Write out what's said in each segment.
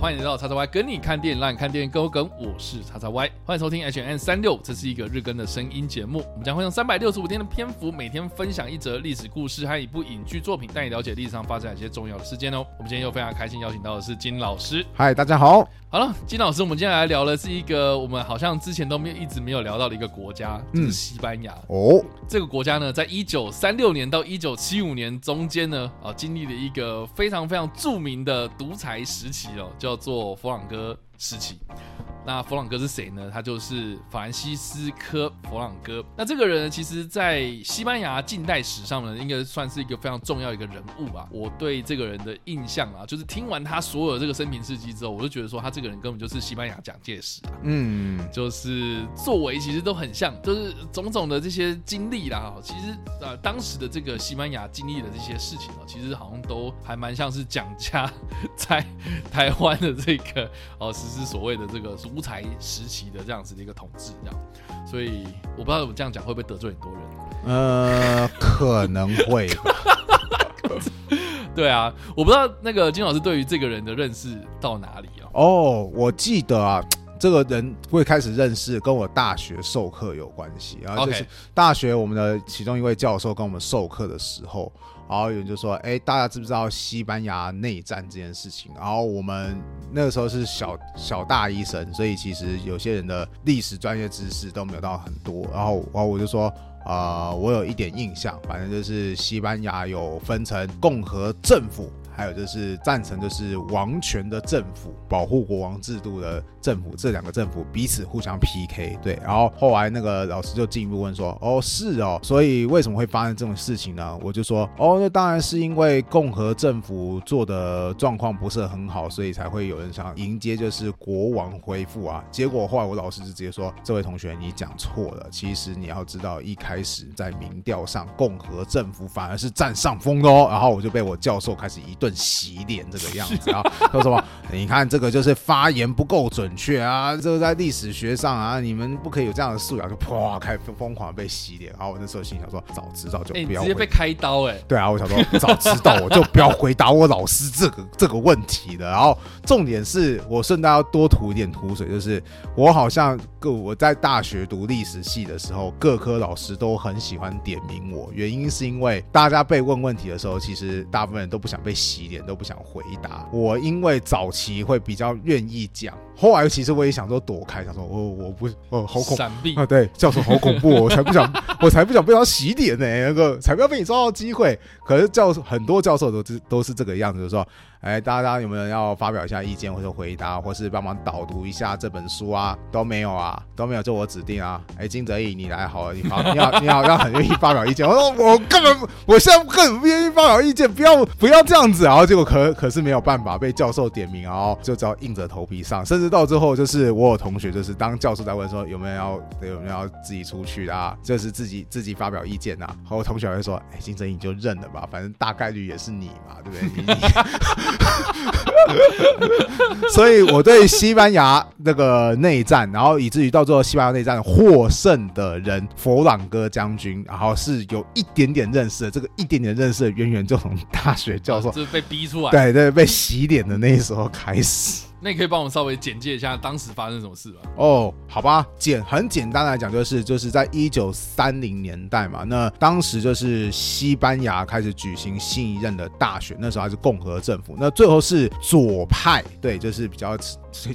欢迎来到叉叉 Y 跟你看电影，让你看电影更有梗。我是叉叉 Y，欢迎收听 H N 三六，这是一个日更的声音节目。我们将会用三百六十五天的篇幅，每天分享一则历史故事和一部影剧作品，带你了解历史上发生一些重要的事件哦。我们今天又非常开心邀请到的是金老师。嗨，大家好。好了，金老师，我们今天来聊的是一个我们好像之前都没有一直没有聊到的一个国家，就是西班牙。哦，这个国家呢，在一九三六年到一九七五年中间呢，啊，经历了一个非常非常著名的独裁时期哦，叫做佛朗哥时期。那弗朗哥是谁呢？他就是法兰西斯科·弗朗哥。那这个人呢，其实，在西班牙近代史上呢，应该算是一个非常重要一个人物吧。我对这个人的印象啊，就是听完他所有这个生平事迹之后，我就觉得说，他这个人根本就是西班牙蒋介石啊。嗯，就是作为其实都很像，就是种种的这些经历啦。其实呃，当时的这个西班牙经历的这些事情啊，其实好像都还蛮像是蒋家 在台湾的这个哦实施所谓的这个。独裁时期的这样子的一个统治，这样，所以我不知道我这样讲会不会得罪很多人。呃，可能会。对啊，我不知道那个金老师对于这个人的认识到哪里啊？哦，我记得啊，这个人会开始认识跟我大学授课有关系，然后就是大学我们的其中一位教授跟我们授课的时候。然后有人就说：“哎，大家知不知道西班牙内战这件事情？”然后我们那个时候是小小大医生，所以其实有些人的历史专业知识都没有到很多。然后，然后我就说：“啊，我有一点印象，反正就是西班牙有分成共和政府。”还有就是赞成，就是王权的政府保护国王制度的政府，这两个政府彼此互相 PK，对。然后后来那个老师就进一步问说：“哦，是哦，所以为什么会发生这种事情呢？”我就说：“哦，那当然是因为共和政府做的状况不是很好，所以才会有人想迎接就是国王恢复啊。”结果后来我老师就直接说：“这位同学，你讲错了。其实你要知道，一开始在民调上，共和政府反而是占上风的哦。”然后我就被我教授开始一。顿洗脸这个样子啊，说什么？你看这个就是发言不够准确啊，这个在历史学上啊，你们不可以有这样的素养，就啪开疯狂被洗脸。然后我那时候心想说，早知道就不要直接被开刀哎。对啊，我想说早知道我就 不要回答我老师这个这个问题了。然后重点是我顺带要多涂一点土水，就是我好像各我在大学读历史系的时候，各科老师都很喜欢点名我，原因是因为大家被问问题的时候，其实大部分人都不想被洗。脸都不想回答。我因为早期会比较愿意讲，后来其实我也想说躲开，想说我我不哦好恐怖啊，对教授好恐怖，我才不想我才不想被他洗脸呢，那个才不要被你抓到机会。可是教授很多教授都是都是这个样子，就说。哎，大家有没有要发表一下意见，或者回答，或是帮忙导读一下这本书啊？都没有啊，都没有，就我指定啊。哎，金泽义，你来好了，你好，你好，你好像很愿意发表意见。我说我根本，我现在根本不愿意发表意见，不要不要这样子。然后结果可可是没有办法被教授点名，然后就只好硬着头皮上。甚至到最后，就是我有同学，就是当教授在问说有没有要有没有要自己出去啊，就是自己自己发表意见呐。然后同学会说，哎，金泽义你就认了吧，反正大概率也是你嘛，对不对？所以，我对西班牙那个内战，然后以至于到最后西班牙内战获胜的人佛朗哥将军，然后是有一点点认识的。这个一点点认识的渊源，就从大学教授就是被逼出来，对对，被洗脸的那时候开始。那你可以帮我稍微简介一下当时发生什么事吧？哦，好吧，简很简单来讲，就是就是在一九三零年代嘛，那当时就是西班牙开始举行新一任的大选，那时候还是共和政府，那最后是左派，对，就是比较。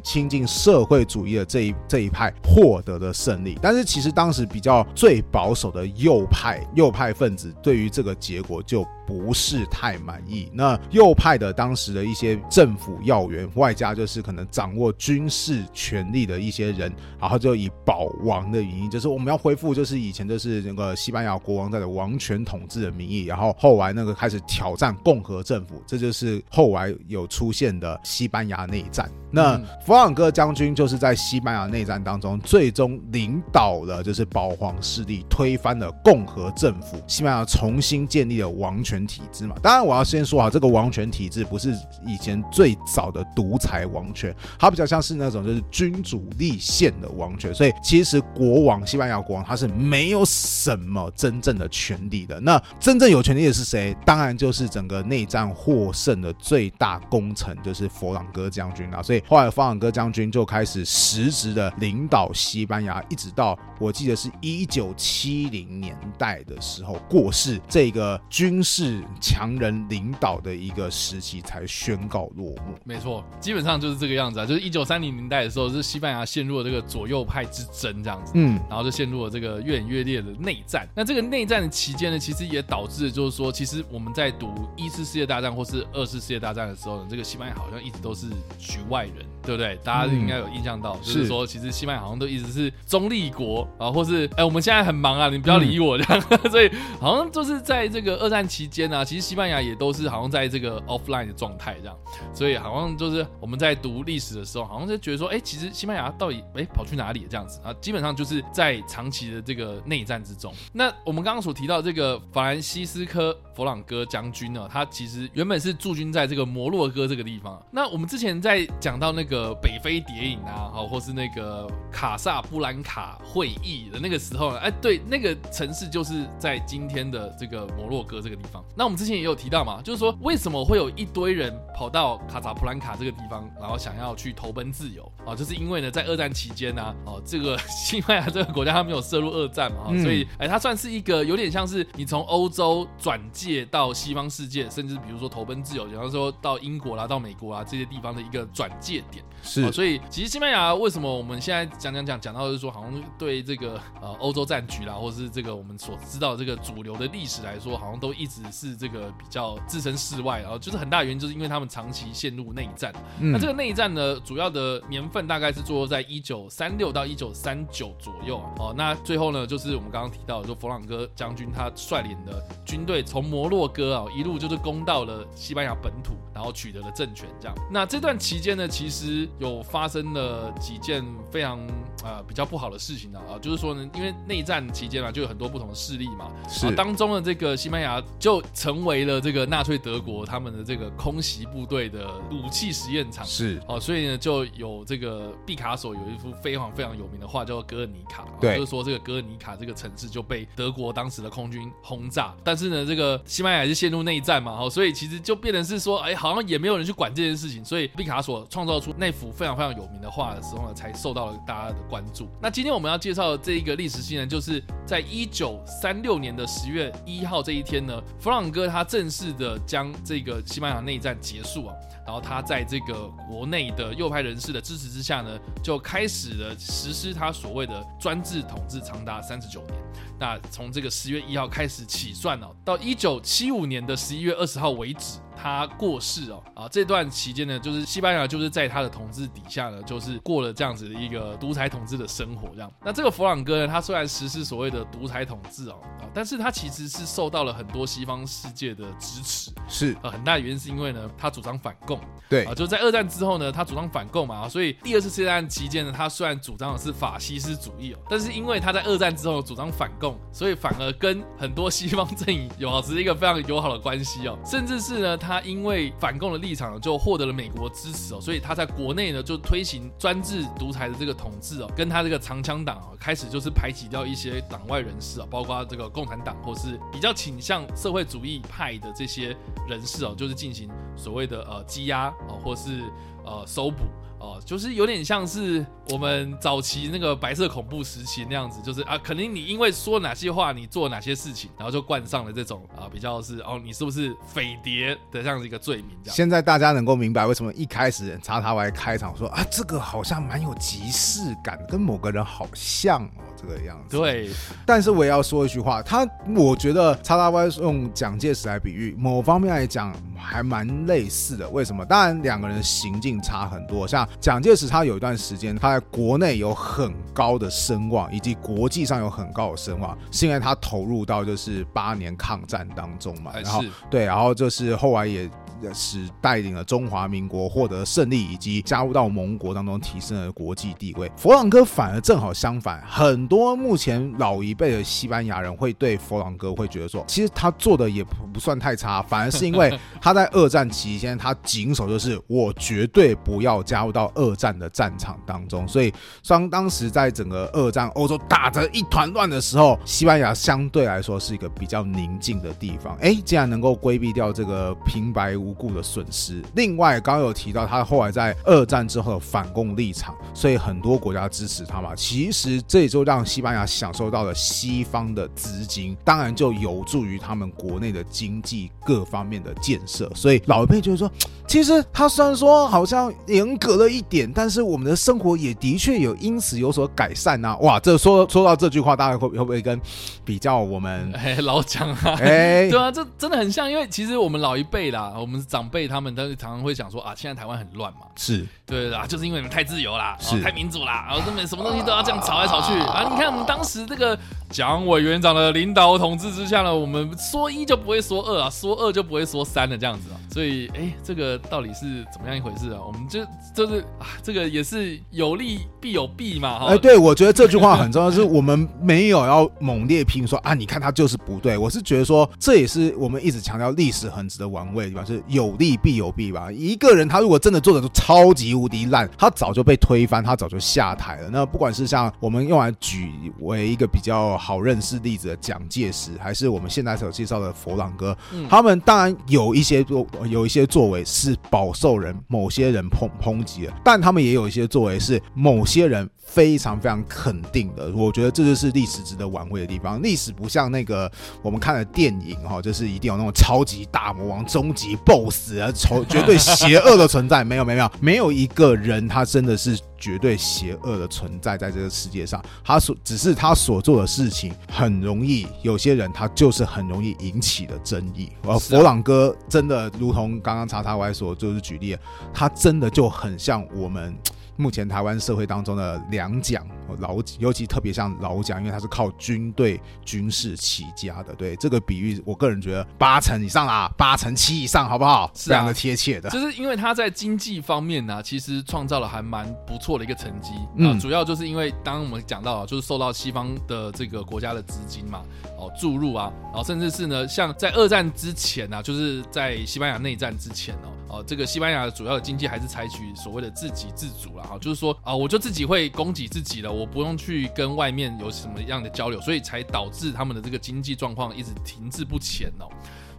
亲近社会主义的这一这一派获得的胜利，但是其实当时比较最保守的右派右派分子对于这个结果就不是太满意。那右派的当时的一些政府要员，外加就是可能掌握军事权力的一些人，然后就以保王的原因，就是我们要恢复，就是以前就是那个西班牙国王在的王权统治的名义，然后后来那个开始挑战共和政府，这就是后来有出现的西班牙内战。那弗朗哥将军就是在西班牙内战当中，最终领导了就是保皇势力推翻了共和政府，西班牙重新建立了王权体制嘛。当然，我要先说啊，这个王权体制不是以前最早的独裁王权，它比较像是那种就是君主立宪的王权。所以其实国王，西班牙国王他是没有什么真正的权利的。那真正有权利的是谁？当然就是整个内战获胜的最大功臣，就是佛朗哥将军啊。所以后来佛朗哥将军就开始实质的领导西班牙，一直到我记得是一九七零年代的时候过世，这个军事强人领导的一个时期才宣告落幕。没错，基本上就是这个样子啊。就是一九三零年代的时候，是西班牙陷入了这个左右派之争这样子，嗯，然后就陷入了这个越演越烈的内战。那这个内战的期间呢，其实也导致就是说，其实我们在读一次世界大战或是二次世界大战的时候呢，这个西班牙好像一直都是局外人，对不对？大家应该有印象到，就是说，其实西班牙好像都一直是中立国啊，或是哎，我们现在很忙啊，你不要理我这样。所以好像就是在这个二战期间呢，其实西班牙也都是好像在这个 offline 的状态这样。所以好像就是我们在读历史的时候，好像就觉得说，哎，其实西班牙到底哎跑去哪里这样子啊？基本上就是在长期的这个内战之中。那我们刚刚所提到这个法兰西斯科·弗朗哥将军呢，他其实原本是驻军在这个摩洛哥这个地方。那我们之前在讲到那个北非谍影啊，好，或是那个卡萨布兰卡会议的那个时候呢，哎，对，那个城市就是在今天的这个摩洛哥这个地方。那我们之前也有提到嘛，就是说为什么会有一堆人跑到卡萨布兰卡这个地方，然后想要去投奔自由啊？就是因为呢，在二战期间呢，哦，这个 西班牙这个国家它没有涉入二战嘛，所以哎，它算是一个有点像是你从欧洲转介到西方世界，甚至比如说投奔自由，比方说到英国啦、到美国啊这些地方的一个转介点。是，所以其实西班牙为什么我们现在讲讲讲讲到就是说，好像对这个呃欧洲战局啦，或者是这个我们所知道这个主流的历史来说，好像都一直是这个比较置身事外，然后就是很大原因就是因为他们长期陷入内战。那这个内战呢，主要的年份大概是坐落在一九三六到一九三九左右啊。哦，那最后呢，就是我们刚刚提到，就弗朗哥将军他率领的军队从摩洛哥啊一路就是攻到了西班牙本土，然后取得了政权。这样，那这段期间呢，其实有发生了几件非常呃比较不好的事情呢啊，就是说呢，因为内战期间嘛，就有很多不同的势力嘛，是。当中的这个西班牙就成为了这个纳粹德国他们的这个空袭部队的武器实验场，是。哦，所以呢，就有这个毕卡索有一幅非常非常有名的画，叫做《哥尔尼卡》，对，就是说这个哥尔尼卡这个城市就被德国当时的空军轰炸，但是呢，这个西班牙是陷入内战嘛，哦，所以其实就变成是说，哎，好像也没有人去管这件事情，所以毕卡索创造出那幅非常非常有名的画的时候呢，才受到了大家的关注。那今天我们要介绍的这一个历史新闻，就是在一九三六年的十月一号这一天呢，弗朗哥他正式的将这个西班牙内战结束啊。然后他在这个国内的右派人士的支持之下呢，就开始了实施他所谓的专制统治，长达三十九年。那从这个十月一号开始起算哦，到一九七五年的十一月二十号为止。他过世哦啊，这段期间呢，就是西班牙就是在他的统治底下呢，就是过了这样子的一个独裁统治的生活。这样，那这个弗朗哥呢，他虽然实施所谓的独裁统治哦啊，但是他其实是受到了很多西方世界的支持。是啊，很大原因是因为呢，他主张反共。对啊，就在二战之后呢，他主张反共嘛，所以第二次世界大战期间呢，他虽然主张的是法西斯主义哦，但是因为他在二战之后主张反共，所以反而跟很多西方阵营有保持一个非常友好的关系哦，甚至是呢，他他因为反共的立场就获得了美国支持哦，所以他在国内呢就推行专制独裁的这个统治哦，跟他这个长枪党哦开始就是排挤掉一些党外人士啊，包括这个共产党或是比较倾向社会主义派的这些人士哦，就是进行所谓的呃羁押啊，或是呃搜捕。哦，就是有点像是我们早期那个白色恐怖时期那样子，就是啊，肯定你因为说哪些话，你做哪些事情，然后就冠上了这种啊，比较是哦，你是不是匪谍的这样子一个罪名？这样。现在大家能够明白为什么一开始叉叉 Y 开场说啊，这个好像蛮有即视感，跟某个人好像哦，这个样子。对。但是我也要说一句话，他我觉得叉叉 Y 用蒋介石来比喻，某方面来讲还蛮类似的。为什么？当然两个人行径差很多，像。蒋介石他有一段时间，他在国内有很高的声望，以及国际上有很高的声望，是因为他投入到就是八年抗战当中嘛。然后对，然后就是后来也使带领了中华民国获得胜利，以及加入到盟国当中提升了国际地位。佛朗哥反而正好相反，很多目前老一辈的西班牙人会对佛朗哥会觉得说，其实他做的也不不算太差，反而是因为 他在二战期间他谨守就是我绝对不要加入到二战的战场当中，所以当当时在整个二战欧洲打着一团乱的时候，西班牙相对来说是一个比较宁静的地方。哎，竟然能够规避掉这个平白无故的损失。另外，刚刚有提到他后来在二战之后的反共立场，所以很多国家支持他嘛。其实这也就让西班牙享受到了西方的资金，当然就有助于他们国内的经济各方面的建设。所以老一辈就是说，其实他虽然说好像严格了一点，但是我们的生活也的确有因此有所改善呐。哇，这说说到这句话，大家会会不会跟比较我们老蒋啊？哎，对啊，这真的很像，因为其实我们老一辈啦，我们长辈他们都常常会想说啊，现在台湾很乱嘛。是。对啊，就是因为你们太自由啦，是太民主啦，然后根本什么东西都要这样吵来吵去啊！你看我们当时这个蒋委员长的领导统治之下呢，我们说一就不会说二啊，说二就不会说三的这样子啊。所以，哎，这个到底是怎么样一回事啊？我们就就是啊，这个也是有利必有弊嘛。哎，对，我觉得这句话很重要，是我们没有要猛烈评说啊，你看他就是不对。我是觉得说，这也是我们一直强调历史很值得玩味的地方，是有利必有弊吧。一个人他如果真的做的都超级。无敌烂，他早就被推翻，他早就下台了。那不管是像我们用来举为一个比较好认识例子的蒋介石，还是我们现在所介绍的佛朗哥，他们当然有一些作有一些作为是饱受人某些人抨抨击的，但他们也有一些作为是某些人。非常非常肯定的，我觉得这就是历史值得玩味的地方。历史不像那个我们看的电影哈，就是一定有那种超级大魔王、终极 BOSS 啊，丑绝对邪恶的存在。没有没有没有，没有一个人他真的是绝对邪恶的存在在这个世界上。他所只是他所做的事情很容易，有些人他就是很容易引起的争议。而佛朗哥真的如同刚刚查查歪所就是举例，他真的就很像我们。目前台湾社会当中的两蒋老，尤其特别像老蒋，因为他是靠军队军事起家的。对这个比喻，我个人觉得八成以上啦，八成七以上，好不好？非常的贴切的。就是因为他在经济方面呢，其实创造了还蛮不错的一个成绩。嗯，主要就是因为当我们讲到，就是受到西方的这个国家的资金嘛，哦注入啊，然后甚至是呢，像在二战之前呢，就是在西班牙内战之前哦。哦，这个西班牙的主要的经济还是采取所谓的自给自足了哈，就是说啊，我就自己会供给自己了，我不用去跟外面有什么样的交流，所以才导致他们的这个经济状况一直停滞不前哦。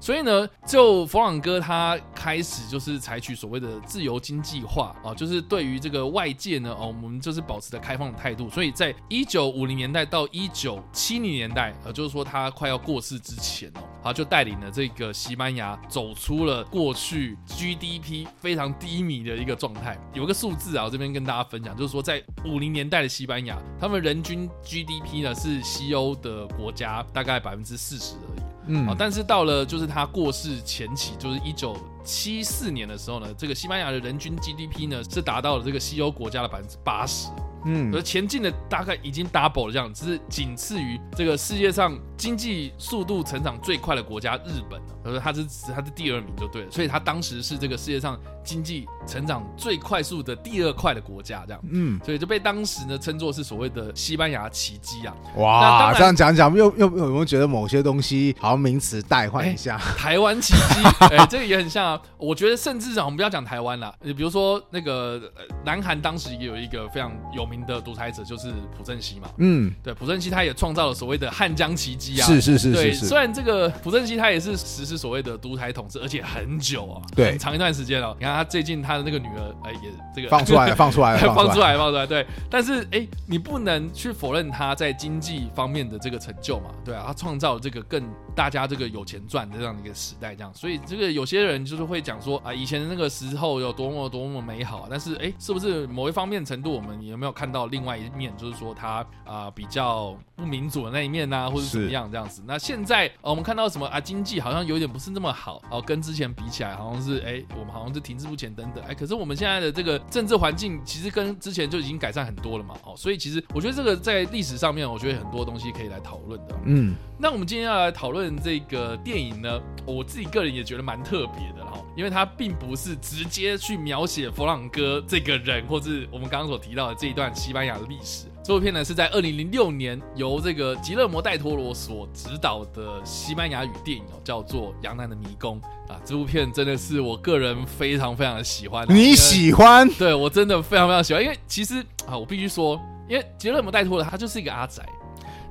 所以呢，就佛朗哥他开始就是采取所谓的自由经济化啊，就是对于这个外界呢，哦，我们就是保持着开放的态度。所以在一九五零年代到一九七零年代，呃，就是说他快要过世之前哦，啊就带领了这个西班牙走出了过去 GDP 非常低迷的一个状态。有个数字啊，我这边跟大家分享，就是说在五零年代的西班牙，他们人均 GDP 呢是西欧的国家大概百分之四十而已。嗯，啊，但是到了就是他过世前期，就是一九七四年的时候呢，这个西班牙的人均 GDP 呢是达到了这个西欧国家的百分之八十。嗯，而前进的大概已经 double 了，这样只是仅次于这个世界上经济速度成长最快的国家日本了。他说他是他是第二名就对了，所以他当时是这个世界上经济成长最快速的第二快的国家，这样。嗯，所以就被当时呢称作是所谓的西班牙奇迹啊。哇，这样讲讲又又有没有觉得某些东西好像名词代换一下？台湾奇迹，哎，这个也很像啊。我觉得甚至啊，我们不要讲台湾了，你比如说那个南韩当时也有一个非常有。名的独裁者就是朴正熙嘛，嗯，对，朴正熙他也创造了所谓的汉江奇迹啊，是是是，对，虽然这个朴正熙他也是实施所谓的独裁统治，而且很久啊，对，很长一段时间了。你看他最近他的那个女儿，哎，也这个放出来，放出来了，放出来，放出来，对。但是哎，你不能去否认他在经济方面的这个成就嘛，对啊，他创造这个更大家这个有钱赚的这样的一个时代，这样。所以这个有些人就是会讲说啊，以前的那个时候有多么多么美好，但是哎，是不是某一方面程度，我们有没有看到另外一？面就是说他啊比较不民主的那一面呐，或者怎么样这样子。那现在我们看到什么啊？经济好像有点不是那么好哦，跟之前比起来，好像是哎，我们好像是停滞治不前等等，哎，可是我们现在的这个政治环境其实跟之前就已经改善很多了嘛，哦，所以其实我觉得这个在历史上面，我觉得很多东西可以来讨论的。嗯，那我们今天要来讨论这个电影呢，我自己个人也觉得蛮特别的哈，因为它并不是直接去描写弗朗哥这个人，或是我们刚刚所提到的这一段西班牙的历史。这部片呢是在二零零六年由这个吉勒摩戴托罗所执导的西班牙语电影哦，叫做《杨澜的迷宫》啊。这部片真的是我个人非常非常的喜欢。你喜欢？对我真的非常非常喜欢，因为其实啊，我必须说，因为吉勒摩戴托罗他就是一个阿宅，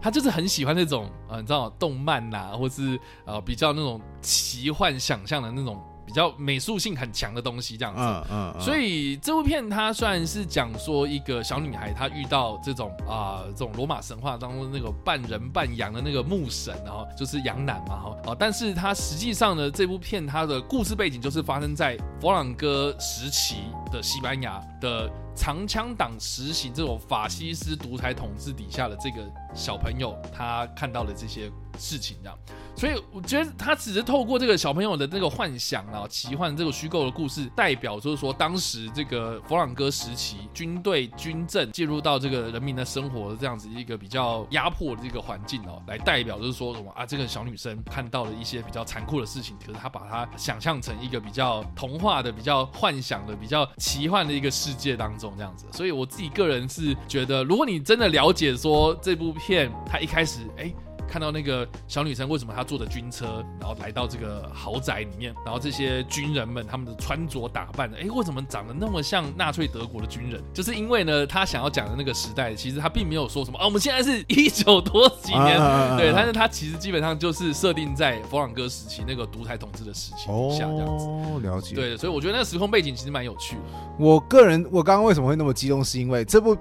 他就是很喜欢那种啊，你知道动漫呐，或是啊比较那种奇幻想象的那种。比较美术性很强的东西，这样子，嗯嗯，所以这部片它算是讲说一个小女孩，她遇到这种啊，这种罗马神话当中那个半人半羊的那个牧神，然后就是羊男嘛，哈，啊，但是它实际上呢，这部片它的故事背景就是发生在佛朗哥时期的西班牙的长枪党实行这种法西斯独裁统治底下的这个小朋友，他看到了这些事情，这样。所以我觉得他只是透过这个小朋友的那个幻想啊、奇幻这个虚构的故事，代表就是说当时这个佛朗哥时期军队军政进入到这个人民的生活这样子一个比较压迫的这个环境哦，来代表就是说什么啊，这个小女生看到了一些比较残酷的事情，可是她把它想象成一个比较童话的、比较幻想的、比较奇幻的一个世界当中这样子。所以我自己个人是觉得，如果你真的了解说这部片，它一开始哎。看到那个小女生为什么她坐的军车，然后来到这个豪宅里面，然后这些军人们他们的穿着打扮，哎，为什么长得那么像纳粹德国的军人？就是因为呢，他想要讲的那个时代，其实他并没有说什么啊，我们现在是一九多几年，对，但是他其实基本上就是设定在佛朗哥时期那个独裁统治的时期下这样子。哦，了解。对，所以我觉得那个时空背景其实蛮有趣的。我个人，我刚刚为什么会那么激动，是因为这部。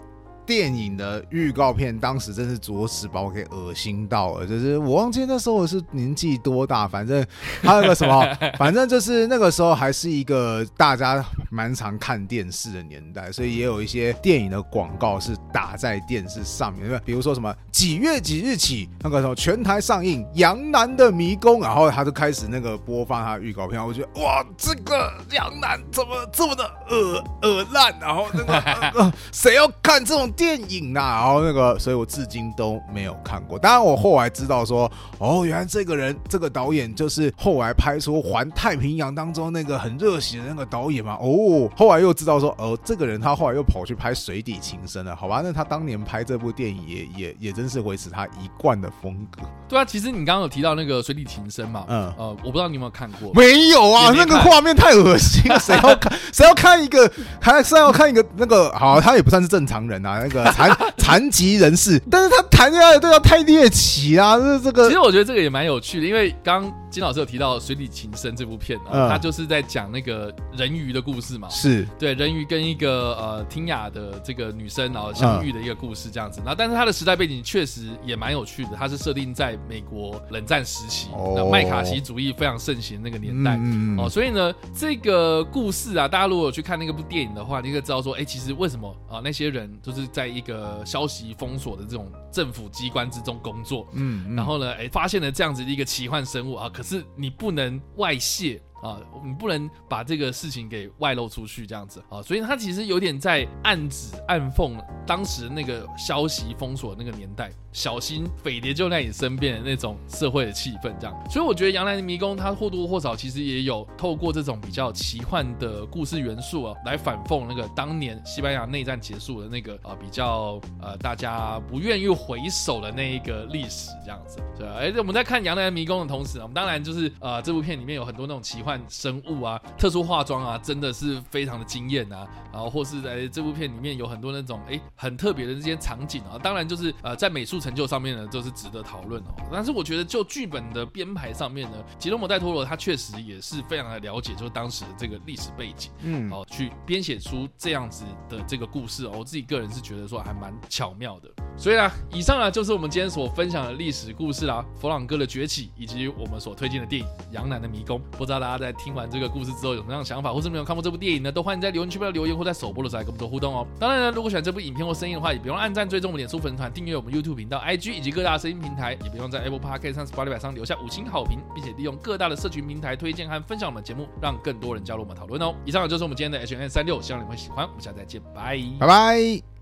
电影的预告片当时真是着实把我给恶心到了，就是我忘记那时候我是年纪多大，反正还有个什么，反正就是那个时候还是一个大家蛮常看电视的年代，所以也有一些电影的广告是打在电视上面，对比如说什么几月几日起那个什么全台上映《杨楠的迷宫》，然后他就开始那个播放他的预告片，我觉得哇，这个杨楠怎么这么的恶恶烂，然后那个谁要看这种？电影呐，然后那个，所以我至今都没有看过。当然，我后来知道说，哦，原来这个人，这个导演就是后来拍出《环太平洋》当中那个很热血的那个导演嘛。哦，后来又知道说，哦，这个人他后来又跑去拍《水底情深》了。好吧，那他当年拍这部电影也也也真是维持他一贯的风格。对啊，其实你刚刚有提到那个《水底情深》嘛，嗯，呃，我不知道你有没有看过？没有啊，那个画面太恶心了，谁要看？谁要看一个？还是要看一个那个？好，他也不算是正常人啊。那个残 残疾人士，但是他谈恋爱的对象太猎奇啊！这这个，其实我觉得这个也蛮有趣的，因为刚金老师有提到《水底情深》这部片啊，他就是在讲那个人鱼的故事嘛，是。对人鱼跟一个呃听雅的这个女生然后相遇的一个故事这样子。然后，但是他的时代背景确实也蛮有趣的，他是设定在美国冷战时期，那麦卡锡主义非常盛行那个年代。哦，所以呢，这个故事啊，大家如果有去看那个部电影的话，你可以知道说，哎，其实为什么啊那些人就是。在一个消息封锁的这种政府机关之中工作，嗯，然后呢，哎，发现了这样子的一个奇幻生物啊，可是你不能外泄。啊，你不能把这个事情给外露出去，这样子啊，所以他其实有点在暗指暗讽当时那个消息封锁那个年代，小心匪谍就在你身边的那种社会的气氛，这样。所以我觉得《杨澜的迷宫》它或多或少其实也有透过这种比较奇幻的故事元素啊，来反讽那个当年西班牙内战结束的那个啊比较呃大家不愿意回首的那一个历史，这样子。对，而且我们在看《杨澜的迷宫》的同时，我们当然就是呃这部片里面有很多那种奇幻。生物啊，特殊化妆啊，真的是非常的惊艳啊！然后或是在这部片里面有很多那种哎很特别的这些场景啊，当然就是呃在美术成就上面呢，都是值得讨论哦。但是我觉得就剧本的编排上面呢，吉罗摩戴托罗他确实也是非常的了解，就是当时的这个历史背景，嗯，哦，去编写出这样子的这个故事哦。我自己个人是觉得说还蛮巧妙的。所以啊，以上呢就是我们今天所分享的历史故事啦，弗朗哥的崛起，以及我们所推荐的电影《杨澜的迷宫》。不知道大家。家在听完这个故事之后有什么样的想法，或是没有看过这部电影呢？都欢迎在留言区不要留言，或在首播的时候来跟我们做互动哦。当然呢，如果喜欢这部影片或声音的话，也不用按赞、追踪我们脸书粉团、订阅我们 YouTube 频道、IG 以及各大声音平台，也不用在 Apple Podcast 上、Spotify 上留下五星好评，并且利用各大的社群平台推荐和分享我们节目，让更多人加入我们讨论哦。以上就是我们今天的 H N 三六，希望你们会喜欢。我们下次再见，拜拜拜。